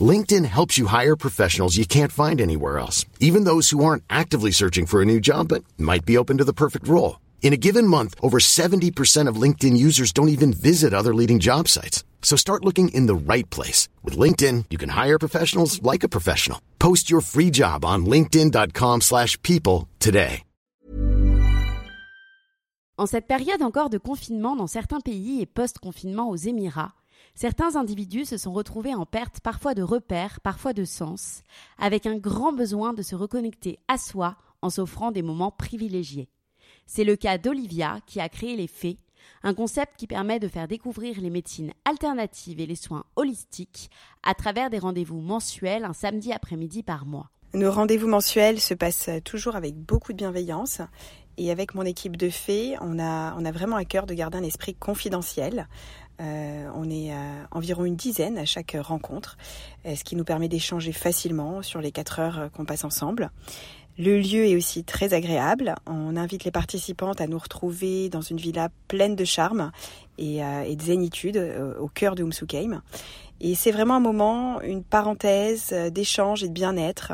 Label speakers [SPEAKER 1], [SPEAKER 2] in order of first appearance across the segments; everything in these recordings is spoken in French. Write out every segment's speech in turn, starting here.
[SPEAKER 1] LinkedIn helps you hire professionals you can't find anywhere else, even those who aren't actively searching for a new job but might be open to the perfect role. In a given month, over 70% of LinkedIn users don't even visit other leading job sites. So start looking in the right place. With LinkedIn, you can hire professionals like a professional. Post your free job on linkedin.com slash people today.
[SPEAKER 2] En cette période encore de confinement dans certains pays et post-confinement aux Émirats, certains individus se sont retrouvés en perte parfois de repères, parfois de sens, avec un grand besoin de se reconnecter à soi en s'offrant des moments privilégiés. C'est le cas d'Olivia qui a créé les Fées, un concept qui permet de faire découvrir les médecines alternatives et les soins holistiques à travers des rendez-vous mensuels un samedi après-midi par mois.
[SPEAKER 3] Nos rendez-vous mensuels se passent toujours avec beaucoup de bienveillance et avec mon équipe de fées, on a, vraiment à cœur de garder un esprit confidentiel. Euh, on est environ une dizaine à chaque rencontre, euh, ce qui nous permet d'échanger facilement sur les quatre heures euh, qu'on passe ensemble. Le lieu est aussi très agréable. On invite les participantes à nous retrouver dans une villa pleine de charme et, et de zénitude au cœur de Umsukeim. Et c'est vraiment un moment, une parenthèse d'échange et de bien-être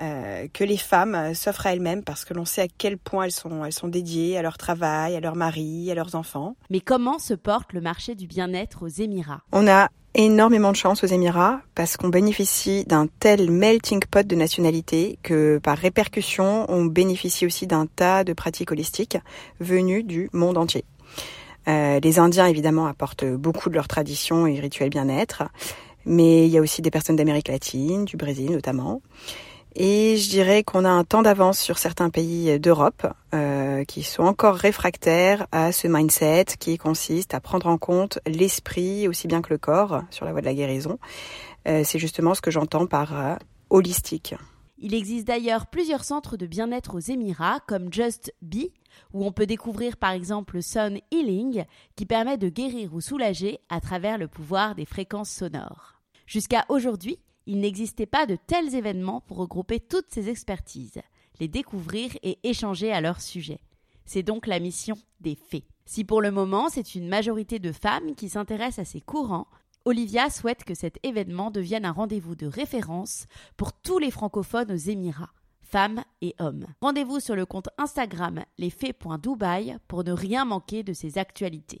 [SPEAKER 3] euh, que les femmes euh, s'offrent à elles-mêmes parce que l'on sait à quel point elles sont, elles sont dédiées à leur travail, à leur mari, à leurs enfants.
[SPEAKER 2] Mais comment se porte le marché du bien-être aux Émirats?
[SPEAKER 3] On a énormément de chance aux Émirats parce qu'on bénéficie d'un tel melting pot de nationalités que par répercussion, on bénéficie aussi d'un tas de pratiques holistiques venues du monde entier. Euh, les Indiens, évidemment, apportent beaucoup de leurs traditions et rituels bien-être, mais il y a aussi des personnes d'Amérique latine, du Brésil notamment. Et je dirais qu'on a un temps d'avance sur certains pays d'Europe euh, qui sont encore réfractaires à ce mindset qui consiste à prendre en compte l'esprit aussi bien que le corps sur la voie de la guérison. Euh, c'est justement ce que j'entends par euh, holistique.
[SPEAKER 2] Il existe d'ailleurs plusieurs centres de bien-être aux Émirats comme Just Be, où on peut découvrir par exemple Sun Healing, qui permet de guérir ou soulager à travers le pouvoir des fréquences sonores. Jusqu'à aujourd'hui, il n'existait pas de tels événements pour regrouper toutes ces expertises, les découvrir et échanger à leur sujet. C'est donc la mission des fées. Si pour le moment c'est une majorité de femmes qui s'intéressent à ces courants, Olivia souhaite que cet événement devienne un rendez-vous de référence pour tous les francophones aux Émirats, femmes et hommes. Rendez-vous sur le compte Instagram lesfées.dubaï pour ne rien manquer de ces actualités.